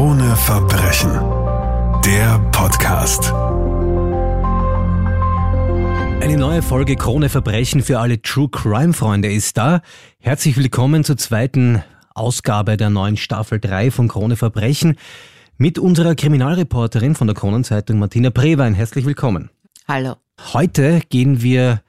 Krone Verbrechen. Der Podcast. Eine neue Folge Krone Verbrechen für alle True Crime Freunde ist da. Herzlich willkommen zur zweiten Ausgabe der neuen Staffel 3 von Krone Verbrechen mit unserer Kriminalreporterin von der Kronenzeitung Martina Prewein. Herzlich willkommen. Hallo. Heute gehen wir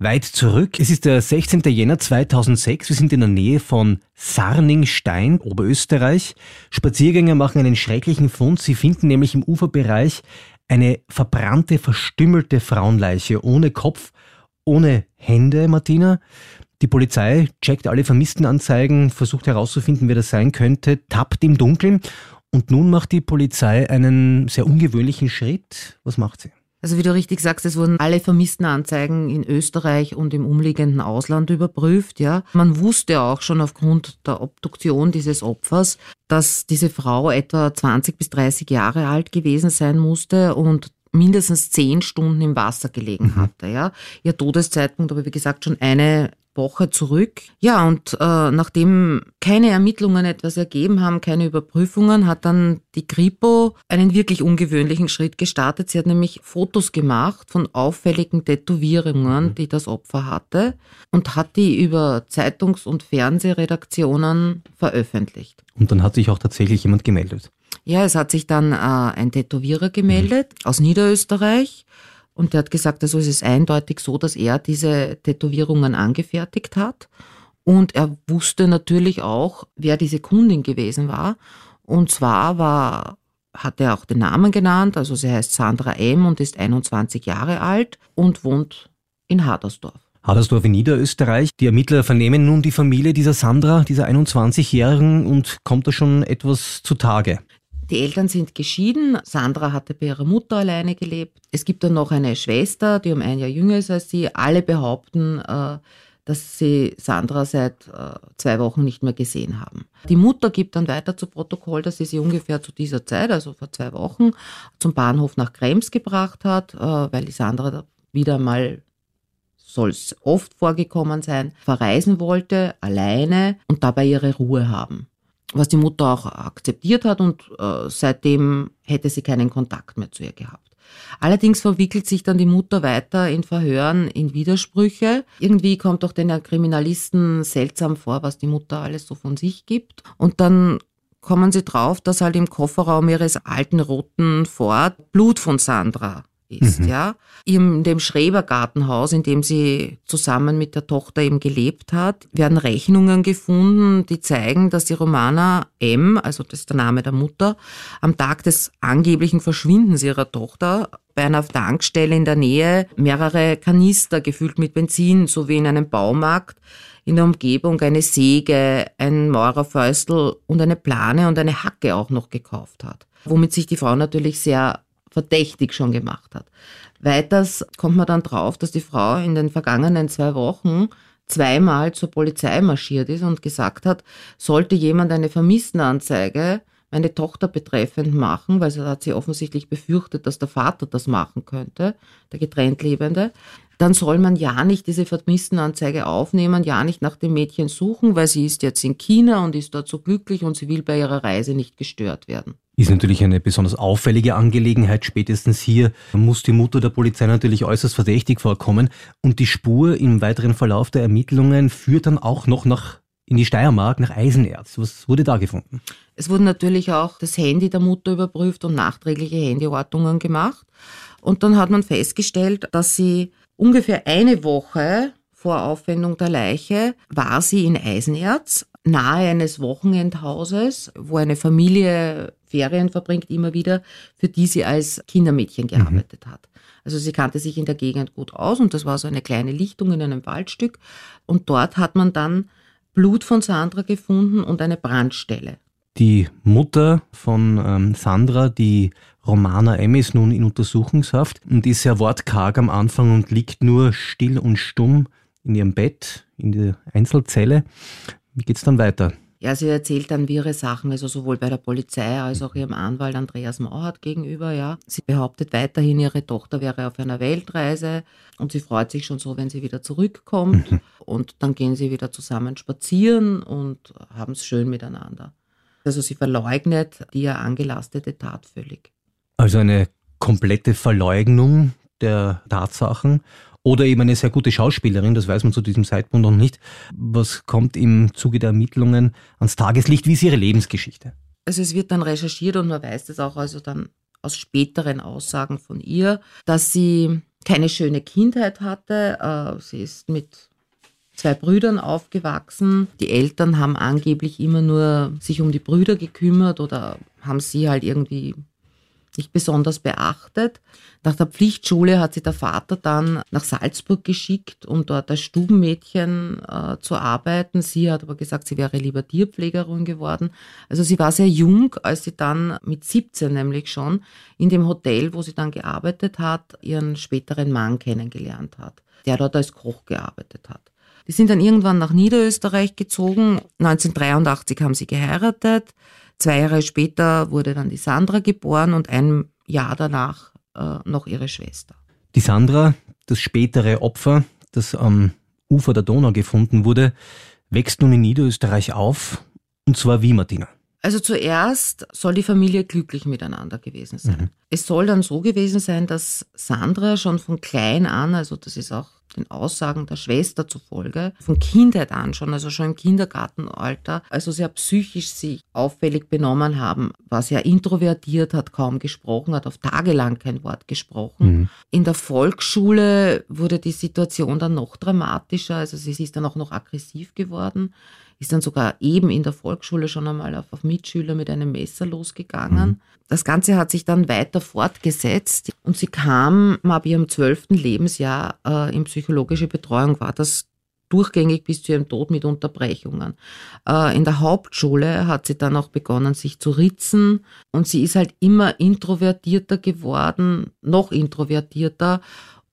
weit zurück. Es ist der 16. Jänner 2006. Wir sind in der Nähe von Sarningstein, Oberösterreich. Spaziergänger machen einen schrecklichen Fund. Sie finden nämlich im Uferbereich eine verbrannte, verstümmelte Frauenleiche ohne Kopf, ohne Hände, Martina. Die Polizei checkt alle Vermisstenanzeigen, versucht herauszufinden, wer das sein könnte, tappt im Dunkeln. Und nun macht die Polizei einen sehr ungewöhnlichen Schritt. Was macht sie? Also wie du richtig sagst, es wurden alle vermissten Anzeigen in Österreich und im umliegenden Ausland überprüft. Ja, man wusste auch schon aufgrund der Obduktion dieses Opfers, dass diese Frau etwa 20 bis 30 Jahre alt gewesen sein musste und mindestens zehn Stunden im Wasser gelegen mhm. hatte. Ja, ihr Todeszeitpunkt, aber wie gesagt schon eine Woche zurück. Ja, und äh, nachdem keine Ermittlungen etwas ergeben haben, keine Überprüfungen, hat dann die Kripo einen wirklich ungewöhnlichen Schritt gestartet. Sie hat nämlich Fotos gemacht von auffälligen Tätowierungen, mhm. die das Opfer hatte und hat die über Zeitungs- und Fernsehredaktionen veröffentlicht. Und dann hat sich auch tatsächlich jemand gemeldet. Ja, es hat sich dann äh, ein Tätowierer gemeldet mhm. aus Niederösterreich und der hat gesagt, also es ist eindeutig so, dass er diese Tätowierungen angefertigt hat. Und er wusste natürlich auch, wer diese Kundin gewesen war. Und zwar war, hat er auch den Namen genannt, also sie heißt Sandra M. und ist 21 Jahre alt und wohnt in Hadersdorf. Hadersdorf in Niederösterreich. Die Ermittler vernehmen nun die Familie dieser Sandra, dieser 21-Jährigen, und kommt da schon etwas zutage? Die Eltern sind geschieden. Sandra hatte bei ihrer Mutter alleine gelebt. Es gibt dann noch eine Schwester, die um ein Jahr jünger ist als sie. Alle behaupten, äh, dass sie Sandra seit äh, zwei Wochen nicht mehr gesehen haben. Die Mutter gibt dann weiter zu Protokoll, dass sie sie ungefähr zu dieser Zeit, also vor zwei Wochen, zum Bahnhof nach Krems gebracht hat, äh, weil die Sandra wieder mal soll es oft vorgekommen sein, verreisen wollte, alleine und dabei ihre Ruhe haben was die Mutter auch akzeptiert hat und äh, seitdem hätte sie keinen Kontakt mehr zu ihr gehabt. Allerdings verwickelt sich dann die Mutter weiter in Verhören in Widersprüche. Irgendwie kommt auch den Kriminalisten seltsam vor, was die Mutter alles so von sich gibt. Und dann kommen sie drauf, dass halt im Kofferraum ihres alten roten Ford Blut von Sandra ist, mhm. ja. In dem Schrebergartenhaus, in dem sie zusammen mit der Tochter eben gelebt hat, werden Rechnungen gefunden, die zeigen, dass die Romana M., also das ist der Name der Mutter, am Tag des angeblichen Verschwindens ihrer Tochter bei einer Tankstelle in der Nähe mehrere Kanister gefüllt mit Benzin sowie in einem Baumarkt in der Umgebung eine Säge, ein Maurerfäustel und eine Plane und eine Hacke auch noch gekauft hat. Womit sich die Frau natürlich sehr verdächtig schon gemacht hat. Weiters kommt man dann drauf, dass die Frau in den vergangenen zwei Wochen zweimal zur Polizei marschiert ist und gesagt hat, sollte jemand eine Vermisstenanzeige meine Tochter betreffend machen, weil sie hat sie offensichtlich befürchtet, dass der Vater das machen könnte, der getrennt Lebende, dann soll man ja nicht diese Vermisstenanzeige aufnehmen, ja nicht nach dem Mädchen suchen, weil sie ist jetzt in China und ist dort so glücklich und sie will bei ihrer Reise nicht gestört werden. Ist natürlich eine besonders auffällige Angelegenheit. Spätestens hier muss die Mutter der Polizei natürlich äußerst verdächtig vorkommen. Und die Spur im weiteren Verlauf der Ermittlungen führt dann auch noch nach in die Steiermark nach Eisenerz. Was wurde da gefunden? Es wurde natürlich auch das Handy der Mutter überprüft und nachträgliche Handyortungen gemacht. Und dann hat man festgestellt, dass sie ungefähr eine Woche vor Aufwendung der Leiche war sie in Eisenerz, nahe eines Wochenendhauses, wo eine Familie Ferien verbringt, immer wieder, für die sie als Kindermädchen mhm. gearbeitet mhm. hat. Also sie kannte sich in der Gegend gut aus und das war so eine kleine Lichtung in einem Waldstück. Und dort hat man dann Blut von Sandra gefunden und eine Brandstelle. Die Mutter von ähm, Sandra, die Romana M., ist nun in Untersuchungshaft und ist sehr wortkarg am Anfang und liegt nur still und stumm in ihrem Bett, in der Einzelzelle. Wie geht's dann weiter? Ja, sie erzählt dann wirre Sachen, also sowohl bei der Polizei als auch ihrem Anwalt Andreas Mauert gegenüber, ja. Sie behauptet weiterhin, ihre Tochter wäre auf einer Weltreise und sie freut sich schon so, wenn sie wieder zurückkommt. Mhm. Und dann gehen sie wieder zusammen spazieren und haben es schön miteinander. Also sie verleugnet die ihr angelastete Tat völlig. Also eine komplette Verleugnung der Tatsachen oder eben eine sehr gute Schauspielerin, das weiß man zu diesem Zeitpunkt noch nicht. Was kommt im Zuge der Ermittlungen ans Tageslicht? Wie ist ihre Lebensgeschichte? Also es wird dann recherchiert und man weiß das auch also dann aus späteren Aussagen von ihr, dass sie keine schöne Kindheit hatte. Äh, sie ist mit zwei Brüdern aufgewachsen. Die Eltern haben angeblich immer nur sich um die Brüder gekümmert oder haben sie halt irgendwie nicht besonders beachtet. Nach der Pflichtschule hat sie der Vater dann nach Salzburg geschickt, um dort als Stubenmädchen äh, zu arbeiten. Sie hat aber gesagt, sie wäre lieber Tierpflegerin geworden. Also sie war sehr jung, als sie dann mit 17 nämlich schon in dem Hotel, wo sie dann gearbeitet hat, ihren späteren Mann kennengelernt hat, der dort als Koch gearbeitet hat. Die sind dann irgendwann nach Niederösterreich gezogen. 1983 haben sie geheiratet. Zwei Jahre später wurde dann die Sandra geboren und ein Jahr danach äh, noch ihre Schwester. Die Sandra, das spätere Opfer, das am Ufer der Donau gefunden wurde, wächst nun in Niederösterreich auf. Und zwar wie, Martina? Also zuerst soll die Familie glücklich miteinander gewesen sein. Mhm. Es soll dann so gewesen sein, dass Sandra schon von klein an, also das ist auch den Aussagen der Schwester zufolge, von Kindheit an schon, also schon im Kindergartenalter, also sehr psychisch sich auffällig benommen haben, war sehr introvertiert, hat kaum gesprochen, hat auf tagelang kein Wort gesprochen. Mhm. In der Volksschule wurde die Situation dann noch dramatischer, also sie ist dann auch noch aggressiv geworden ist dann sogar eben in der Volksschule schon einmal auf, auf Mitschüler mit einem Messer losgegangen. Mhm. Das Ganze hat sich dann weiter fortgesetzt und sie kam ab ihrem zwölften Lebensjahr äh, in psychologische Betreuung, war das durchgängig bis zu ihrem Tod mit Unterbrechungen. Äh, in der Hauptschule hat sie dann auch begonnen, sich zu ritzen und sie ist halt immer introvertierter geworden, noch introvertierter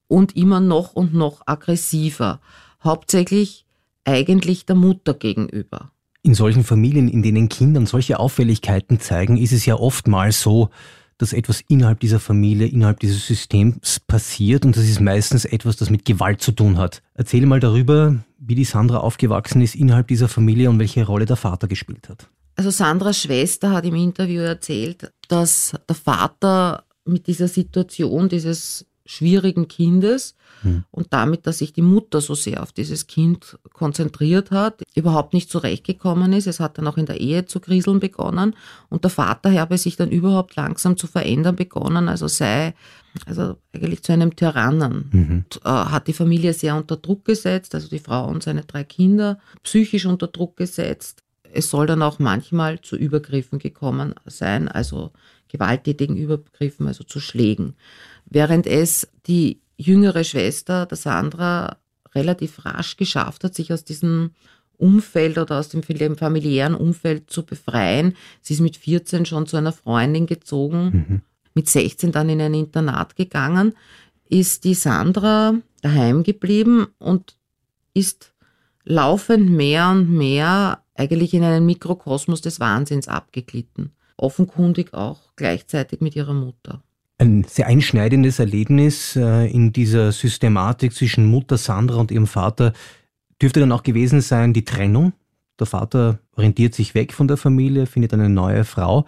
und immer noch und noch aggressiver. Hauptsächlich eigentlich der Mutter gegenüber. In solchen Familien, in denen Kindern solche Auffälligkeiten zeigen, ist es ja oftmals so, dass etwas innerhalb dieser Familie, innerhalb dieses Systems passiert und das ist meistens etwas, das mit Gewalt zu tun hat. Erzähle mal darüber, wie die Sandra aufgewachsen ist innerhalb dieser Familie und welche Rolle der Vater gespielt hat. Also Sandras Schwester hat im Interview erzählt, dass der Vater mit dieser Situation dieses schwierigen Kindes hm. und damit, dass sich die Mutter so sehr auf dieses Kind konzentriert hat, überhaupt nicht zurechtgekommen ist. Es hat dann auch in der Ehe zu kriseln begonnen und der Vater habe sich dann überhaupt langsam zu verändern begonnen, also sei also eigentlich zu einem Tyrannen. Mhm. Und, äh, hat die Familie sehr unter Druck gesetzt, also die Frau und seine drei Kinder psychisch unter Druck gesetzt. Es soll dann auch manchmal zu Übergriffen gekommen sein, also gewalttätigen Übergriffen, also zu Schlägen während es die jüngere Schwester, der Sandra, relativ rasch geschafft hat, sich aus diesem Umfeld oder aus dem familiären Umfeld zu befreien. Sie ist mit 14 schon zu einer Freundin gezogen, mhm. mit 16 dann in ein Internat gegangen, ist die Sandra daheim geblieben und ist laufend mehr und mehr eigentlich in einen Mikrokosmos des Wahnsinns abgeglitten. Offenkundig auch gleichzeitig mit ihrer Mutter ein sehr einschneidendes Erlebnis äh, in dieser Systematik zwischen Mutter Sandra und ihrem Vater dürfte dann auch gewesen sein, die Trennung. Der Vater orientiert sich weg von der Familie, findet eine neue Frau.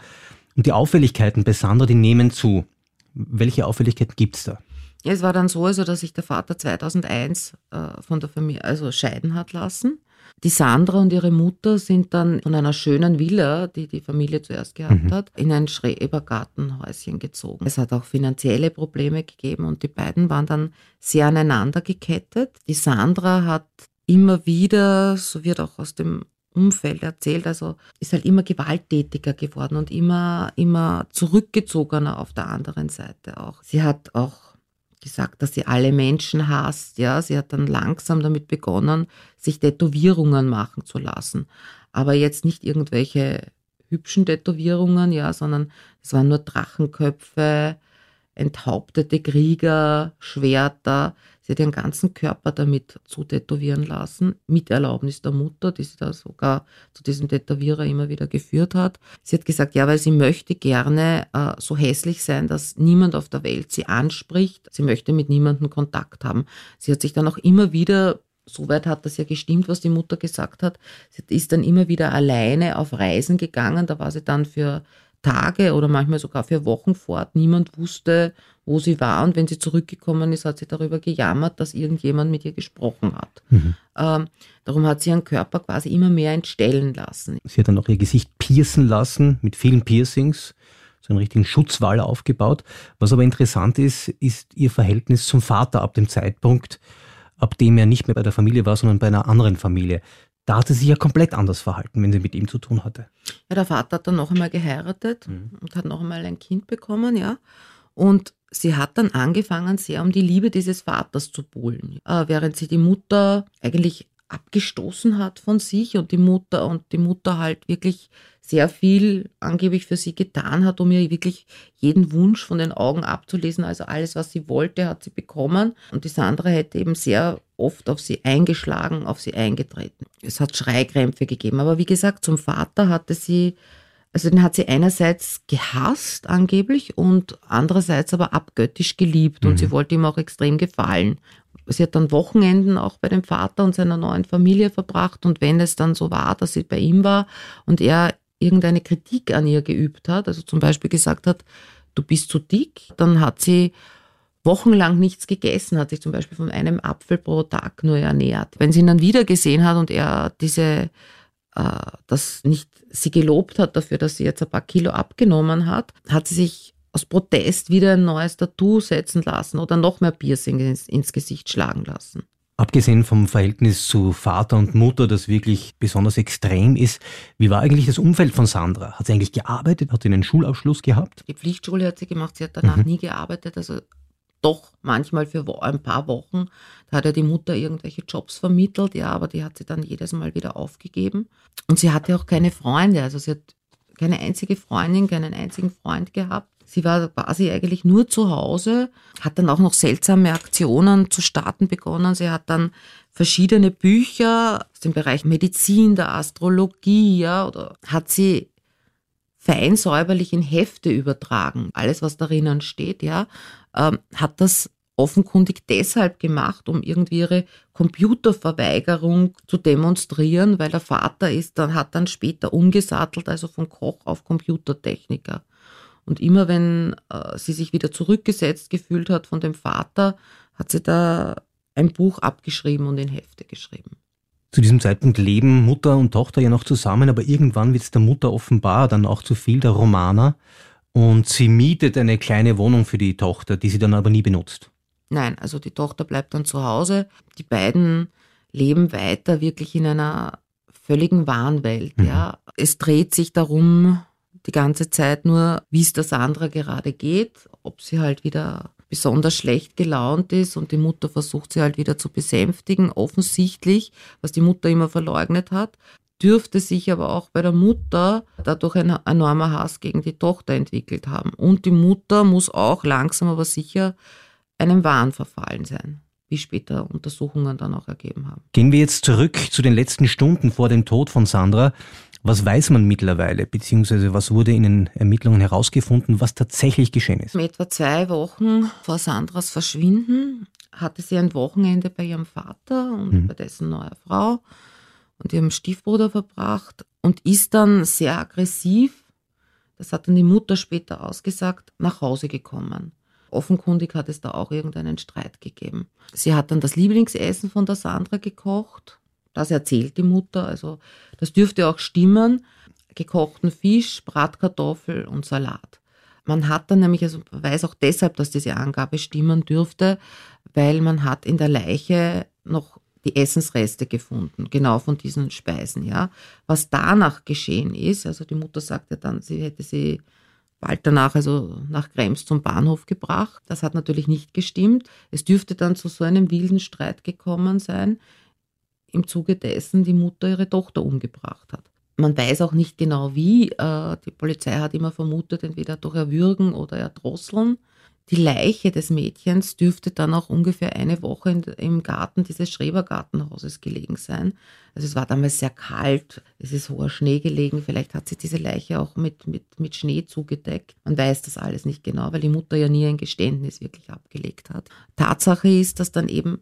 Und die Auffälligkeiten bei Sandra, die nehmen zu. Welche Auffälligkeiten gibt es da? Es war dann so, also, dass sich der Vater 2001 äh, von der Familie also scheiden hat lassen. Die Sandra und ihre Mutter sind dann von einer schönen Villa, die die Familie zuerst gehabt mhm. hat, in ein Schrebergartenhäuschen gezogen. Es hat auch finanzielle Probleme gegeben und die beiden waren dann sehr aneinander gekettet. Die Sandra hat immer wieder, so wird auch aus dem Umfeld erzählt, also ist halt immer gewalttätiger geworden und immer, immer zurückgezogener auf der anderen Seite auch. Sie hat auch gesagt, dass sie alle Menschen hasst. Ja, sie hat dann langsam damit begonnen, sich Tätowierungen machen zu lassen. Aber jetzt nicht irgendwelche hübschen Tätowierungen, ja, sondern es waren nur Drachenköpfe, enthauptete Krieger, Schwerter. Sie hat ihren ganzen Körper damit zutätowieren lassen, mit Erlaubnis der Mutter, die sie da sogar zu diesem Tätowierer immer wieder geführt hat. Sie hat gesagt, ja, weil sie möchte gerne äh, so hässlich sein, dass niemand auf der Welt sie anspricht. Sie möchte mit niemandem Kontakt haben. Sie hat sich dann auch immer wieder soweit hat das ja gestimmt, was die Mutter gesagt hat. Sie ist dann immer wieder alleine auf Reisen gegangen. Da war sie dann für Tage oder manchmal sogar für Wochen fort. Niemand wusste, wo sie war. Und wenn sie zurückgekommen ist, hat sie darüber gejammert, dass irgendjemand mit ihr gesprochen hat. Mhm. Ähm, darum hat sie ihren Körper quasi immer mehr entstellen lassen. Sie hat dann auch ihr Gesicht piercen lassen mit vielen Piercings so einen richtigen Schutzwall aufgebaut. Was aber interessant ist, ist ihr Verhältnis zum Vater ab dem Zeitpunkt, ab dem er nicht mehr bei der Familie war, sondern bei einer anderen Familie. Da hat sie sich ja komplett anders verhalten, wenn sie mit ihm zu tun hatte. Ja, der Vater hat dann noch einmal geheiratet mhm. und hat noch einmal ein Kind bekommen, ja. Und sie hat dann angefangen, sehr um die Liebe dieses Vaters zu buhlen. Äh, während sie die Mutter eigentlich abgestoßen hat von sich und die Mutter und die Mutter halt wirklich sehr viel angeblich für sie getan hat, um ihr wirklich jeden Wunsch von den Augen abzulesen. Also alles, was sie wollte, hat sie bekommen. Und die Sandra hätte eben sehr oft auf sie eingeschlagen, auf sie eingetreten. Es hat Schreikrämpfe gegeben. Aber wie gesagt, zum Vater hatte sie, also den hat sie einerseits gehasst angeblich und andererseits aber abgöttisch geliebt. Und mhm. sie wollte ihm auch extrem gefallen. Sie hat dann Wochenenden auch bei dem Vater und seiner neuen Familie verbracht. Und wenn es dann so war, dass sie bei ihm war und er irgendeine Kritik an ihr geübt hat, also zum Beispiel gesagt hat, du bist zu dick, dann hat sie wochenlang nichts gegessen, hat sich zum Beispiel von einem Apfel pro Tag nur ernährt. Wenn sie ihn dann wieder gesehen hat und er diese, äh, das nicht sie gelobt hat dafür, dass sie jetzt ein paar Kilo abgenommen hat, hat sie sich aus Protest wieder ein neues Tattoo setzen lassen oder noch mehr Piercing ins, ins Gesicht schlagen lassen. Abgesehen vom Verhältnis zu Vater und Mutter, das wirklich besonders extrem ist, wie war eigentlich das Umfeld von Sandra? Hat sie eigentlich gearbeitet? Hat sie einen Schulabschluss gehabt? Die Pflichtschule hat sie gemacht, sie hat danach mhm. nie gearbeitet, also doch manchmal für ein paar Wochen. Da hat ja die Mutter irgendwelche Jobs vermittelt, ja, aber die hat sie dann jedes Mal wieder aufgegeben. Und sie hatte auch keine Freunde, also sie hat keine einzige Freundin, keinen einzigen Freund gehabt. Sie war quasi eigentlich nur zu Hause, hat dann auch noch seltsame Aktionen zu starten begonnen. Sie hat dann verschiedene Bücher aus dem Bereich Medizin, der Astrologie, ja, oder hat sie fein säuberlich in Hefte übertragen. Alles, was darin steht, ja, ähm, hat das offenkundig deshalb gemacht, um irgendwie ihre Computerverweigerung zu demonstrieren, weil der Vater ist dann, hat dann später umgesattelt, also von Koch auf Computertechniker. Und immer wenn äh, sie sich wieder zurückgesetzt gefühlt hat von dem Vater, hat sie da ein Buch abgeschrieben und in Hefte geschrieben. Zu diesem Zeitpunkt leben Mutter und Tochter ja noch zusammen, aber irgendwann wird es der Mutter offenbar dann auch zu viel, der Romaner. Und sie mietet eine kleine Wohnung für die Tochter, die sie dann aber nie benutzt. Nein, also die Tochter bleibt dann zu Hause. Die beiden leben weiter wirklich in einer völligen Wahnwelt. Mhm. Ja. Es dreht sich darum, die ganze Zeit nur, wie es der Sandra gerade geht, ob sie halt wieder besonders schlecht gelaunt ist und die Mutter versucht sie halt wieder zu besänftigen, offensichtlich, was die Mutter immer verleugnet hat, dürfte sich aber auch bei der Mutter dadurch ein enormer Hass gegen die Tochter entwickelt haben. Und die Mutter muss auch langsam aber sicher einem Wahn verfallen sein wie später Untersuchungen dann auch ergeben haben. Gehen wir jetzt zurück zu den letzten Stunden vor dem Tod von Sandra. Was weiß man mittlerweile, beziehungsweise was wurde in den Ermittlungen herausgefunden, was tatsächlich geschehen ist? Etwa zwei Wochen vor Sandras Verschwinden hatte sie ein Wochenende bei ihrem Vater und mhm. bei dessen neuer Frau und ihrem Stiefbruder verbracht und ist dann sehr aggressiv, das hat dann die Mutter später ausgesagt, nach Hause gekommen. Offenkundig hat es da auch irgendeinen Streit gegeben. Sie hat dann das Lieblingsessen von der Sandra gekocht das erzählt die Mutter, also das dürfte auch stimmen. Gekochten Fisch, Bratkartoffel und Salat. Man hat dann nämlich, also weiß auch deshalb, dass diese Angabe stimmen dürfte, weil man hat in der Leiche noch die Essensreste gefunden, genau von diesen Speisen, ja. Was danach geschehen ist, also die Mutter sagte dann, sie hätte sie bald danach, also nach Krems zum Bahnhof gebracht. Das hat natürlich nicht gestimmt. Es dürfte dann zu so einem wilden Streit gekommen sein, im Zuge dessen die Mutter ihre Tochter umgebracht hat. Man weiß auch nicht genau wie. Äh, die Polizei hat immer vermutet, entweder durch Erwürgen oder Erdrosseln. Die Leiche des Mädchens dürfte dann auch ungefähr eine Woche im Garten dieses Schrebergartenhauses gelegen sein. Also es war damals sehr kalt, es ist hoher Schnee gelegen, vielleicht hat sie diese Leiche auch mit, mit, mit Schnee zugedeckt. Man weiß das alles nicht genau, weil die Mutter ja nie ein Geständnis wirklich abgelegt hat. Tatsache ist, dass dann eben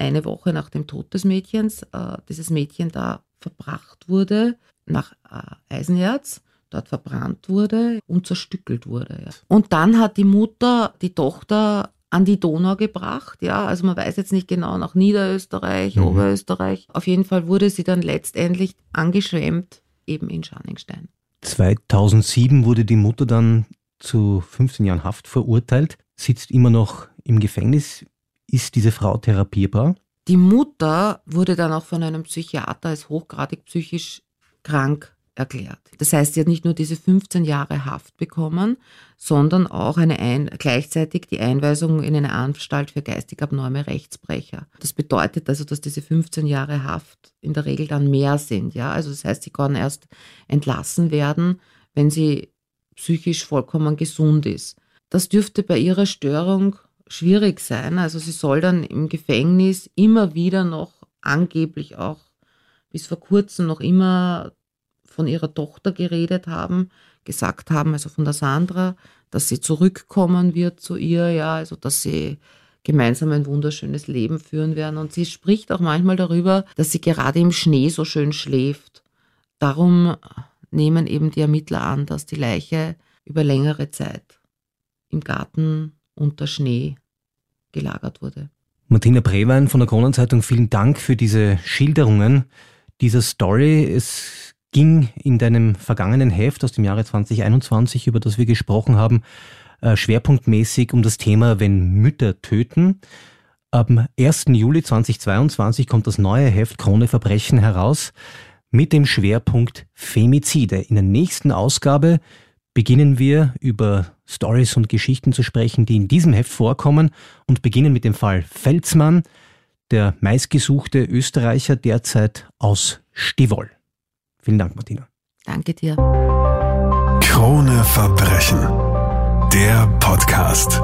eine Woche nach dem Tod des Mädchens äh, dieses Mädchen da verbracht wurde nach äh, Eisenerz, dort verbrannt wurde und zerstückelt wurde. Ja. Und dann hat die Mutter die Tochter an die Donau gebracht. Ja, also man weiß jetzt nicht genau nach Niederösterreich, mhm. Oberösterreich. Auf jeden Fall wurde sie dann letztendlich angeschwemmt eben in Scharningstein. 2007 wurde die Mutter dann zu 15 Jahren Haft verurteilt, sitzt immer noch im Gefängnis. Ist diese Frau therapierbar? Die Mutter wurde dann auch von einem Psychiater als hochgradig psychisch krank erklärt. Das heißt, sie hat nicht nur diese 15 Jahre Haft bekommen, sondern auch eine ein, gleichzeitig die Einweisung in eine Anstalt für geistig abnorme Rechtsbrecher. Das bedeutet also, dass diese 15 Jahre Haft in der Regel dann mehr sind. Ja? Also das heißt, sie kann erst entlassen werden, wenn sie psychisch vollkommen gesund ist. Das dürfte bei ihrer Störung schwierig sein. Also sie soll dann im Gefängnis immer wieder noch angeblich auch bis vor kurzem noch immer von ihrer Tochter geredet haben, gesagt haben, also von der Sandra, dass sie zurückkommen wird zu ihr, ja, also dass sie gemeinsam ein wunderschönes Leben führen werden. Und sie spricht auch manchmal darüber, dass sie gerade im Schnee so schön schläft. Darum nehmen eben die Ermittler an, dass die Leiche über längere Zeit im Garten unter Schnee gelagert wurde. Martina Brewein von der Kronenzeitung, vielen Dank für diese Schilderungen dieser Story. Es ging in deinem vergangenen Heft aus dem Jahre 2021, über das wir gesprochen haben, äh, schwerpunktmäßig um das Thema, wenn Mütter töten. Am 1. Juli 2022 kommt das neue Heft Krone Verbrechen heraus mit dem Schwerpunkt Femizide. In der nächsten Ausgabe beginnen wir über Stories und Geschichten zu sprechen, die in diesem Heft vorkommen und beginnen mit dem Fall Felsmann, der meistgesuchte Österreicher derzeit aus Stivol. Vielen Dank, Martina. Danke dir. Krone Verbrechen. Der Podcast.